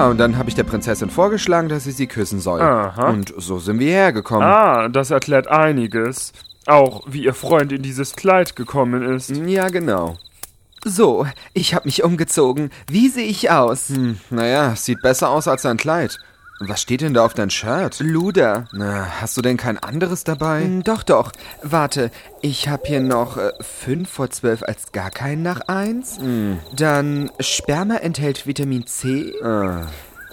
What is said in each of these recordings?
Ja, und dann habe ich der Prinzessin vorgeschlagen, dass sie sie küssen soll. Aha. Und so sind wir hergekommen. Ah, das erklärt einiges. Auch wie Ihr Freund in dieses Kleid gekommen ist. Ja, genau. So, ich hab mich umgezogen. Wie sehe ich aus? Hm, naja, sieht besser aus als dein Kleid. Was steht denn da auf dein Shirt? Luder. Na, hast du denn kein anderes dabei? Hm, Doch, doch. Warte, ich hab hier noch äh, fünf vor zwölf als gar keinen nach eins. Dann Sperma enthält Vitamin C. Ah.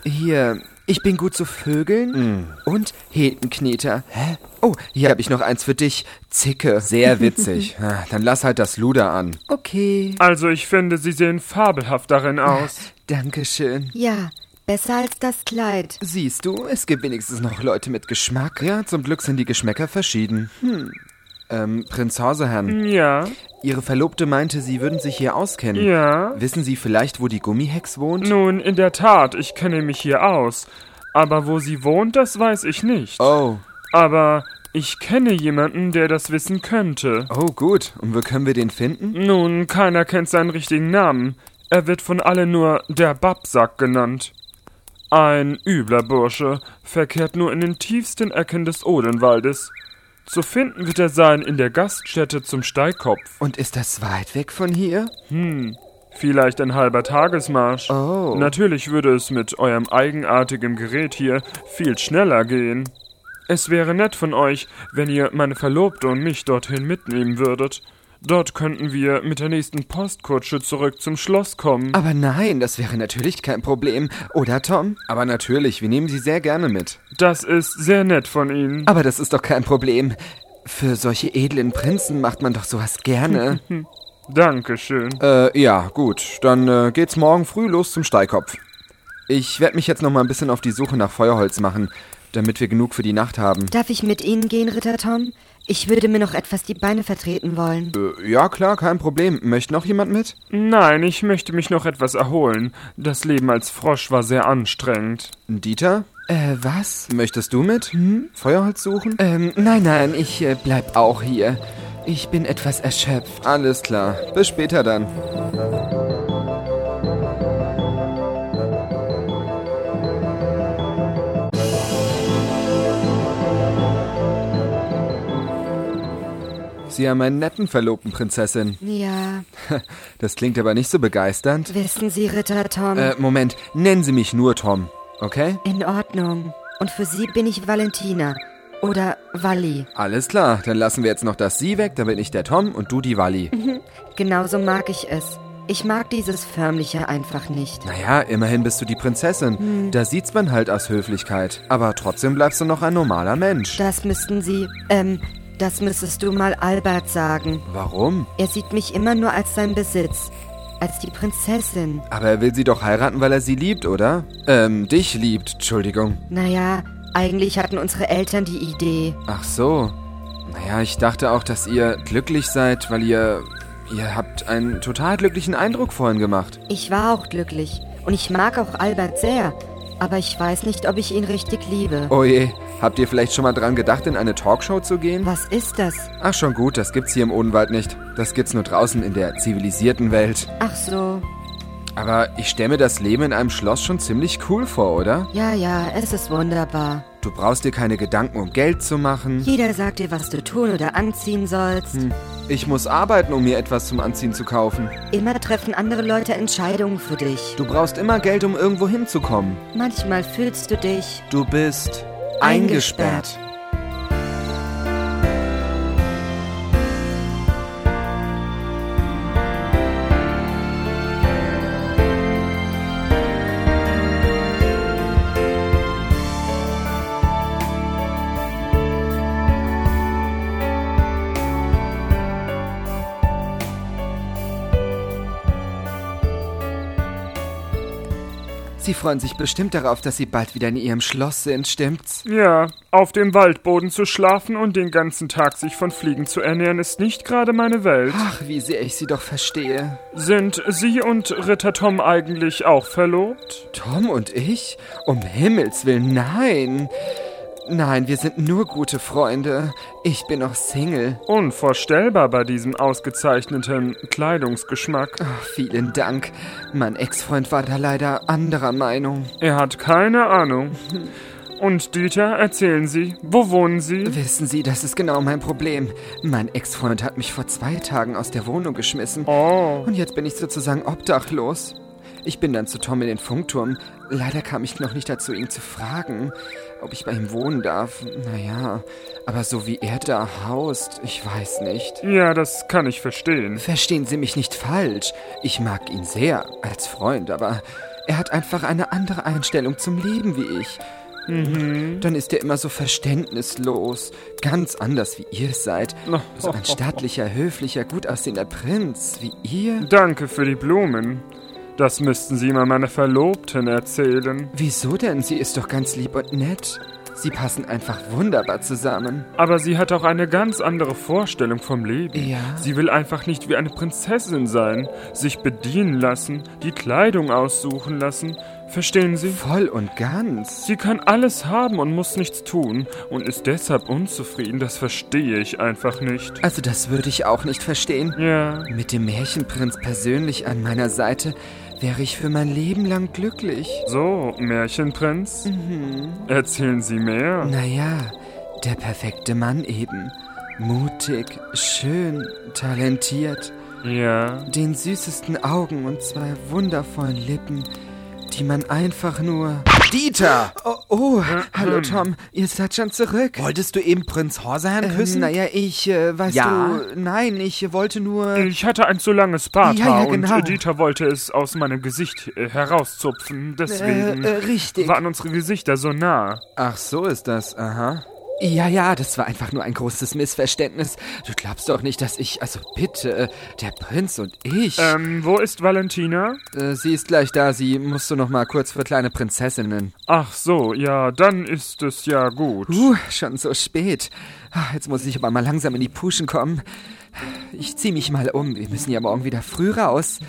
Hier, ich bin gut zu Vögeln. Und Hetenkneter. Hä? Oh, hier hab ich noch eins für dich. Zicke. Sehr witzig. Ah, Dann lass halt das Luder an. Okay. Also ich finde, Sie sehen fabelhaft darin aus. Dankeschön. Ja, besser als das Kleid. Siehst du, es gibt wenigstens noch Leute mit Geschmack. Ja, zum Glück sind die Geschmäcker verschieden. Hm. Ähm, Prinz Hauseherrn, Ja, Ihre Verlobte meinte, Sie würden sich hier auskennen. ja. Wissen Sie vielleicht, wo die Gummihex wohnt? Nun, in der Tat, ich kenne mich hier aus. Aber wo sie wohnt, das weiß ich nicht. Oh, Aber ich kenne jemanden, der das wissen könnte. oh gut. Und wo können wir den finden? Nun, keiner kennt seinen richtigen Namen. Er wird von allen nur der Babsack genannt. Ein übler Bursche, verkehrt nur in den tiefsten Ecken des Odenwaldes. Zu finden wird er sein in der Gaststätte zum Steigkopf. Und ist das weit weg von hier? Hm, vielleicht ein halber Tagesmarsch. Oh. Natürlich würde es mit eurem eigenartigen Gerät hier viel schneller gehen. Es wäre nett von euch, wenn ihr meine Verlobte und mich dorthin mitnehmen würdet. Dort könnten wir mit der nächsten Postkutsche zurück zum Schloss kommen. Aber nein, das wäre natürlich kein Problem. Oder, Tom? Aber natürlich, wir nehmen Sie sehr gerne mit. Das ist sehr nett von Ihnen. Aber das ist doch kein Problem. Für solche edlen Prinzen macht man doch sowas gerne. Dankeschön. Äh, ja, gut. Dann äh, geht's morgen früh los zum Steigkopf. Ich werde mich jetzt noch mal ein bisschen auf die Suche nach Feuerholz machen, damit wir genug für die Nacht haben. Darf ich mit Ihnen gehen, Ritter Tom? Ich würde mir noch etwas die Beine vertreten wollen. Äh, ja, klar, kein Problem. Möchte noch jemand mit? Nein, ich möchte mich noch etwas erholen. Das Leben als Frosch war sehr anstrengend. Dieter? äh, was? Möchtest du mit? Hm? Feuerholz suchen? Ähm, nein, nein, ich äh, bleib auch hier. Ich bin etwas erschöpft. Alles klar. Bis später dann. Sie haben einen netten Verlobten, Prinzessin. Ja, Das klingt aber nicht so begeisternd. wissen Sie, Ritter Tom. Äh, Moment. Nennen Sie mich nur Tom, okay? In Ordnung. Und für Sie bin ich Valentina. Oder Walli. Alles klar. Dann lassen wir jetzt noch das Sie weg, bin ich der Tom und du die Walli. Genauso mag ich es. Ich mag dieses Förmliche einfach nicht. Naja, immerhin bist du die Prinzessin. Da sieht's man halt aus Höflichkeit. Aber trotzdem bleibst du noch ein normaler Mensch. Das müssten Sie, ähm, das müsstest du mal Albert sagen. Warum? Er sieht mich immer nur als sein Besitz. Als die Prinzessin. Aber er will sie doch heiraten, weil er sie liebt, oder? Ähm, dich liebt, Entschuldigung. Naja, eigentlich hatten unsere Eltern die Idee. Ach so. Naja, ich dachte auch, dass ihr glücklich seid, weil ihr... Ihr habt einen total glücklichen Eindruck vorhin gemacht. Ich war auch glücklich. Und ich mag auch Albert sehr. Aber ich weiß nicht, ob ich ihn richtig liebe. Oh je, habt ihr vielleicht schon mal dran gedacht, in eine Talkshow zu gehen? Was ist das? Ach schon gut, das gibt's hier im Odenwald nicht. Das gibt's nur draußen in der zivilisierten Welt. Ach so. Aber ich stelle mir das Leben in einem Schloss schon ziemlich cool vor, oder? Ja, ja, es ist wunderbar. Du brauchst dir keine Gedanken, um Geld zu machen. Jeder sagt dir, was du tun oder anziehen sollst. Ich muss arbeiten, um mir etwas zum Anziehen zu kaufen. Immer treffen andere Leute Entscheidungen für dich. Du brauchst immer Geld, um irgendwo hinzukommen. Manchmal fühlst du dich Du bist Eingesperrt. eingesperrt. Sie freuen sich bestimmt darauf, dass Sie bald wieder in Ihrem Schloss sind, stimmt's? Ja, auf dem Waldboden zu schlafen und den ganzen Tag sich von Fliegen zu ernähren, ist nicht gerade meine Welt. Ach, wie sehr ich Sie doch verstehe. Sind Sie und Ritter Tom eigentlich auch verlobt? Tom und ich? Um Himmels Willen, nein. Nein, wir sind nur gute Freunde. Ich bin noch Single. Unvorstellbar bei diesem ausgezeichneten Kleidungsgeschmack. Ach, vielen Dank. Mein Ex-Freund war da leider anderer Meinung. Er hat keine Ahnung. Und Dieter, erzählen Sie, wo wohnen Sie? Wissen Sie, das ist genau mein Problem. Mein Ex-Freund hat mich vor zwei Tagen aus der Wohnung geschmissen. Oh. Und jetzt bin ich sozusagen obdachlos. Ich bin dann zu Tom in den Funkturm. Leider kam ich noch nicht dazu, ihn zu fragen, ob ich bei ihm wohnen darf. Naja, aber so wie er da haust, ich weiß nicht. Ja, das kann ich verstehen. Verstehen Sie mich nicht falsch. Ich mag ihn sehr als Freund, aber er hat einfach eine andere Einstellung zum Leben wie ich. Mhm. Dann ist er immer so verständnislos. Ganz anders wie ihr seid. So ein stattlicher, höflicher, gut aussehender Prinz wie ihr. Danke für die Blumen. Das müssten Sie mal meiner Verlobten erzählen. Wieso denn? Sie ist doch ganz lieb und nett. Sie passen einfach wunderbar zusammen. Aber sie hat auch eine ganz andere Vorstellung vom Leben. Ja? Sie will einfach nicht wie eine Prinzessin sein, sich bedienen lassen, die Kleidung aussuchen lassen. Verstehen Sie? Voll und ganz. Sie kann alles haben und muss nichts tun und ist deshalb unzufrieden. Das verstehe ich einfach nicht. Also das würde ich auch nicht verstehen. Ja. Mit dem Märchenprinz persönlich an meiner Seite wäre ich für mein Leben lang glücklich. So, Märchenprinz? Mhm. Erzählen Sie mehr. Naja, der perfekte Mann eben. Mutig, schön, talentiert, Ja. den süßesten Augen und zwei wundervollen Lippen, die man einfach nur... Dieter! Oh, oh hallo Tom, ihr seid schon zurück. Wolltest du eben Prinz Horsehan Ähm, küssen? naja, ich, äh, weißt Ja? du, nein, ich wollte nur... Ich hatte ein zu langes Barthaar Ja, ja, genau. und äh, Dieter wollte es aus meinem Gesicht äh, herauszupfen. Deswegen Äh, äh, richtig. waren unsere Gesichter so nah. Ach, so ist das. Aha. Ja, ja, das war einfach nur ein großes Missverständnis. Du glaubst doch nicht, dass ich, also bitte, äh, der Prinz und ich. Ähm, wo ist Valentina? Äh, sie ist gleich da. Sie musst du noch mal kurz für kleine Prinzessinnen. Ach so, ja, dann ist es ja gut. Uh, schon so spät. Ah, Jetzt muss ich aber mal langsam in die Puschen kommen. Ich zieh mich mal um. Wir müssen ja morgen wieder früh raus.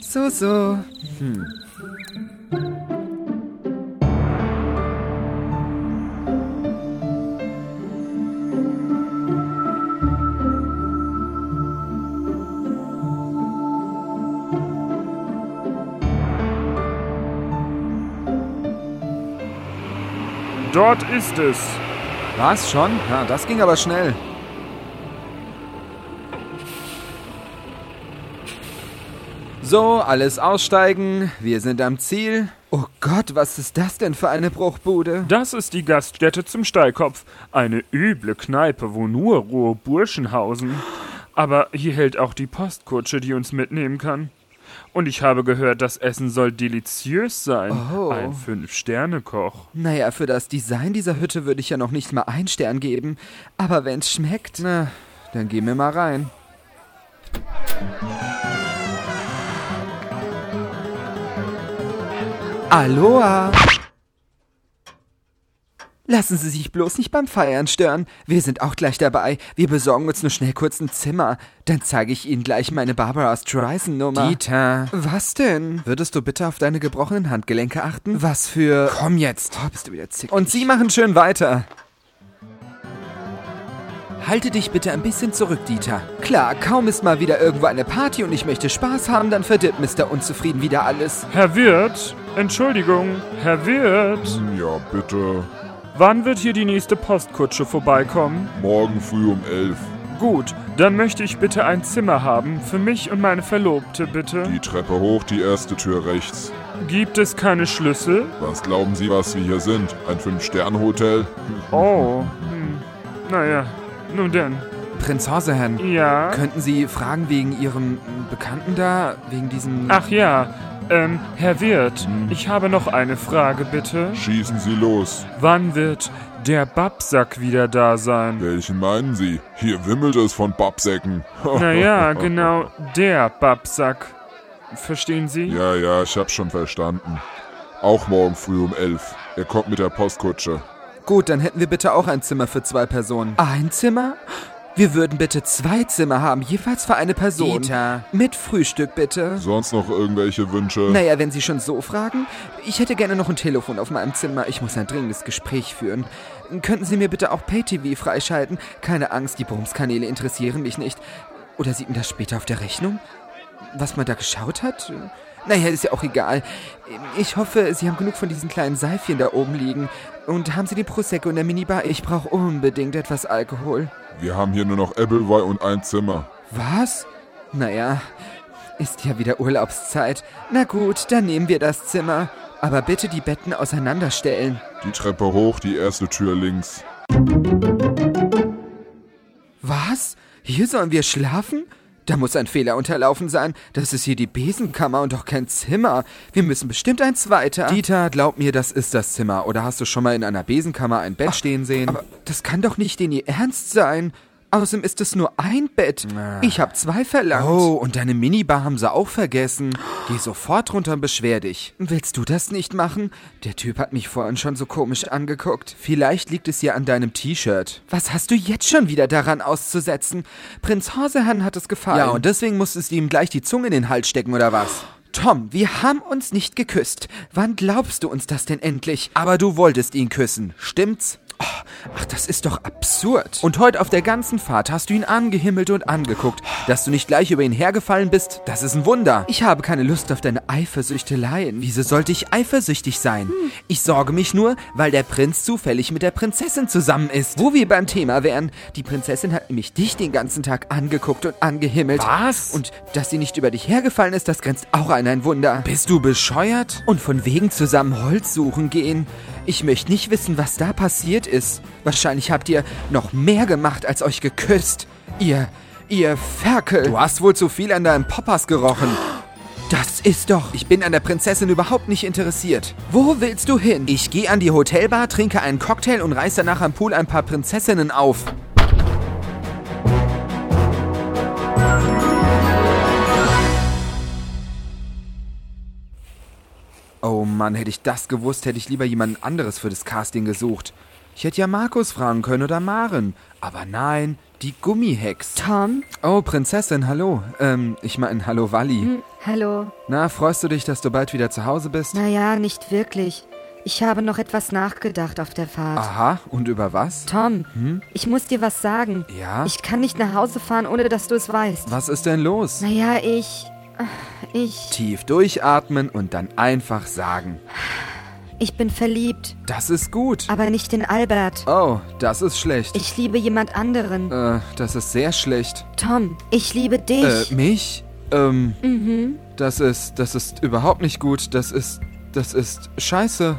So, so. Dort ist es. Was, schon? Ja, das ging aber schnell. So, alles aussteigen. Wir sind am Ziel. Oh Gott, was ist das denn für eine Bruchbude? Das ist die Gaststätte zum Steilkopf. Eine üble Kneipe, wo nur rohe Burschen hausen. Aber hier hält auch die Postkutsche, die uns mitnehmen kann. Und ich habe gehört, das Essen soll deliziös sein. Oh. Ein Fünf-Sterne-Koch. Naja, für das Design dieser Hütte würde ich ja noch nicht mal einen Stern geben. Aber wenn's schmeckt. Na, dann gehen wir mal rein. Aloha! Lassen Sie sich bloß nicht beim Feiern stören. Wir sind auch gleich dabei. Wir besorgen uns nur schnell kurz ein Zimmer. Dann zeige ich Ihnen gleich meine Barbara Streisand-Nummer. Dieter, Was denn? würdest du bitte auf deine gebrochenen Handgelenke achten? Was für... Komm jetzt. Oh, bist du wieder zickig. Und Sie machen schön weiter. Halte dich bitte ein bisschen zurück, Dieter. Klar, kaum ist mal wieder irgendwo eine Party und ich möchte Spaß haben, dann verdirbt Mr. Unzufrieden wieder alles. Herr Wirt, Entschuldigung, Herr Wirt, Ja, bitte. Wann wird hier die nächste Postkutsche vorbeikommen? Morgen früh um elf. Gut, dann möchte ich bitte ein Zimmer haben, für mich und meine Verlobte, bitte. Die Treppe hoch, die erste Tür rechts. Gibt es keine Schlüssel? Was glauben Sie, was wir hier sind? Ein Fünf-Sterne-Hotel? Oh, hm. naja, nun denn. Prinz Horsehan, Ja. könnten Sie fragen wegen Ihrem Bekannten da? Wegen diesem... Ach ja, ähm, Herr Wirt, ich habe noch eine Frage, bitte. Schießen Sie los. Wann wird der Babsack wieder da sein? Welchen meinen Sie? Hier wimmelt es von Babsäcken. Naja, genau, der Babsack. Verstehen Sie? Ja, ja, ich hab's schon verstanden. Auch morgen früh um elf. Er kommt mit der Postkutsche. Gut, dann hätten wir bitte auch ein Zimmer für zwei Personen. Ein Zimmer? Wir würden bitte zwei Zimmer haben, jeweils für eine Person. Dieter. Mit Frühstück bitte. Sonst noch irgendwelche Wünsche? Naja, wenn Sie schon so fragen. Ich hätte gerne noch ein Telefon auf meinem Zimmer. Ich muss ein dringendes Gespräch führen. Könnten Sie mir bitte auch Pay-TV freischalten? Keine Angst, die Bumskanäle interessieren mich nicht. Oder sieht man das später auf der Rechnung? Was man da geschaut hat? Naja, ist ja auch egal. Ich hoffe, Sie haben genug von diesen kleinen Seifchen da oben liegen. Und haben Sie den Prosecco in der Minibar? Ich brauche unbedingt etwas Alkohol. Wir haben hier nur noch Appleby und ein Zimmer. Was? Naja, ist ja wieder Urlaubszeit. Na gut, dann nehmen wir das Zimmer. Aber bitte die Betten auseinanderstellen. Die Treppe hoch, die erste Tür links. Was? Hier sollen wir schlafen? Da muss ein Fehler unterlaufen sein. Das ist hier die Besenkammer und doch kein Zimmer. Wir müssen bestimmt ein zweiter. Dieter, glaub mir, das ist das Zimmer. Oder hast du schon mal in einer Besenkammer ein Bett stehen sehen? Aber das kann doch nicht in ihr Ernst sein. Außerdem ist es nur ein Bett. Ich habe zwei verlangt. Oh, und deine Minibar haben sie auch vergessen. Geh sofort runter und beschwer dich. Willst du das nicht machen? Der Typ hat mich vorhin schon so komisch angeguckt. Vielleicht liegt es ja an deinem T-Shirt. Was hast du jetzt schon wieder daran auszusetzen? Prinz Horsehan hat es gefallen. Ja, und deswegen musstest du ihm gleich die Zunge in den Hals stecken, oder was? Tom, wir haben uns nicht geküsst. Wann glaubst du uns das denn endlich? Aber du wolltest ihn küssen, stimmt's? Ach, das ist doch absurd. Und heute auf der ganzen Fahrt hast du ihn angehimmelt und angeguckt. Dass du nicht gleich über ihn hergefallen bist, das ist ein Wunder. Ich habe keine Lust auf deine Eifersüchteleien. Wieso sollte ich eifersüchtig sein? Ich sorge mich nur, weil der Prinz zufällig mit der Prinzessin zusammen ist. Wo wir beim Thema wären. Die Prinzessin hat nämlich dich den ganzen Tag angeguckt und angehimmelt. Was? Und dass sie nicht über dich hergefallen ist, das grenzt auch an ein Wunder. Bist du bescheuert? Und von wegen zusammen Holz suchen gehen. Ich möchte nicht wissen, was da passiert ist. Wahrscheinlich habt ihr noch mehr gemacht, als euch geküsst. Ihr, ihr Ferkel. Du hast wohl zu viel an deinem Poppers gerochen. Das ist doch... Ich bin an der Prinzessin überhaupt nicht interessiert. Wo willst du hin? Ich gehe an die Hotelbar, trinke einen Cocktail und reiß danach am Pool ein paar Prinzessinnen auf. Oh Mann, hätte ich das gewusst, hätte ich lieber jemand anderes für das Casting gesucht. Ich hätte ja Markus fragen können oder Maren. Aber nein, die Gummihex. Tom? Oh, Prinzessin, hallo. Ähm, ich meine, hallo Walli. Hm, hallo. Na, freust du dich, dass du bald wieder zu Hause bist? Naja, nicht wirklich. Ich habe noch etwas nachgedacht auf der Fahrt. Aha, und über was? Tom, ich muss dir was sagen. Ja? Ich kann nicht nach Hause fahren, ohne dass du es weißt. Was ist denn los? Naja, ich. Ich. Tief durchatmen und dann einfach sagen. Ich bin verliebt. Das ist gut. Aber nicht in Albert. Oh, das ist schlecht. Ich liebe jemand anderen. Äh, das ist sehr schlecht. Tom, ich liebe dich. Äh, mich? Ähm, mhm. das ist, das ist überhaupt nicht gut. Das ist, das ist scheiße.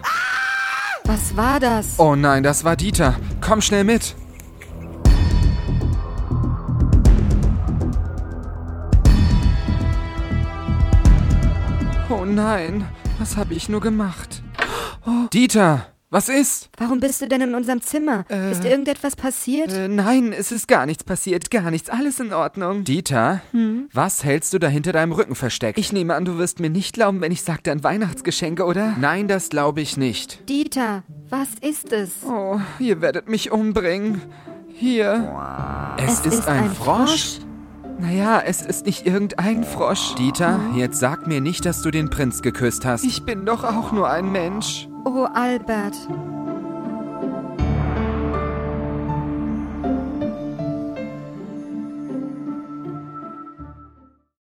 Was war das? Oh nein, das war Dieter. Komm schnell mit. Oh nein, was habe ich nur gemacht? Dieter, was ist? Warum bist du denn in unserem Zimmer? ist irgendetwas passiert? Äh, nein, es ist gar nichts passiert, gar nichts, alles in Ordnung. Dieter, was hältst du da hinter deinem Rücken versteckt? Ich nehme an, du wirst mir nicht glauben, wenn ich sage, dein Weihnachtsgeschenk, oder? Nein, das glaube ich nicht. Dieter, was ist es? Oh, ihr werdet mich umbringen. Hier. Es, ist, ein, Frosch? Naja, es ist nicht irgendein Frosch. Dieter, jetzt sag mir nicht, dass du den Prinz geküsst hast. Ich bin doch auch nur ein Mensch. Oh, Albert.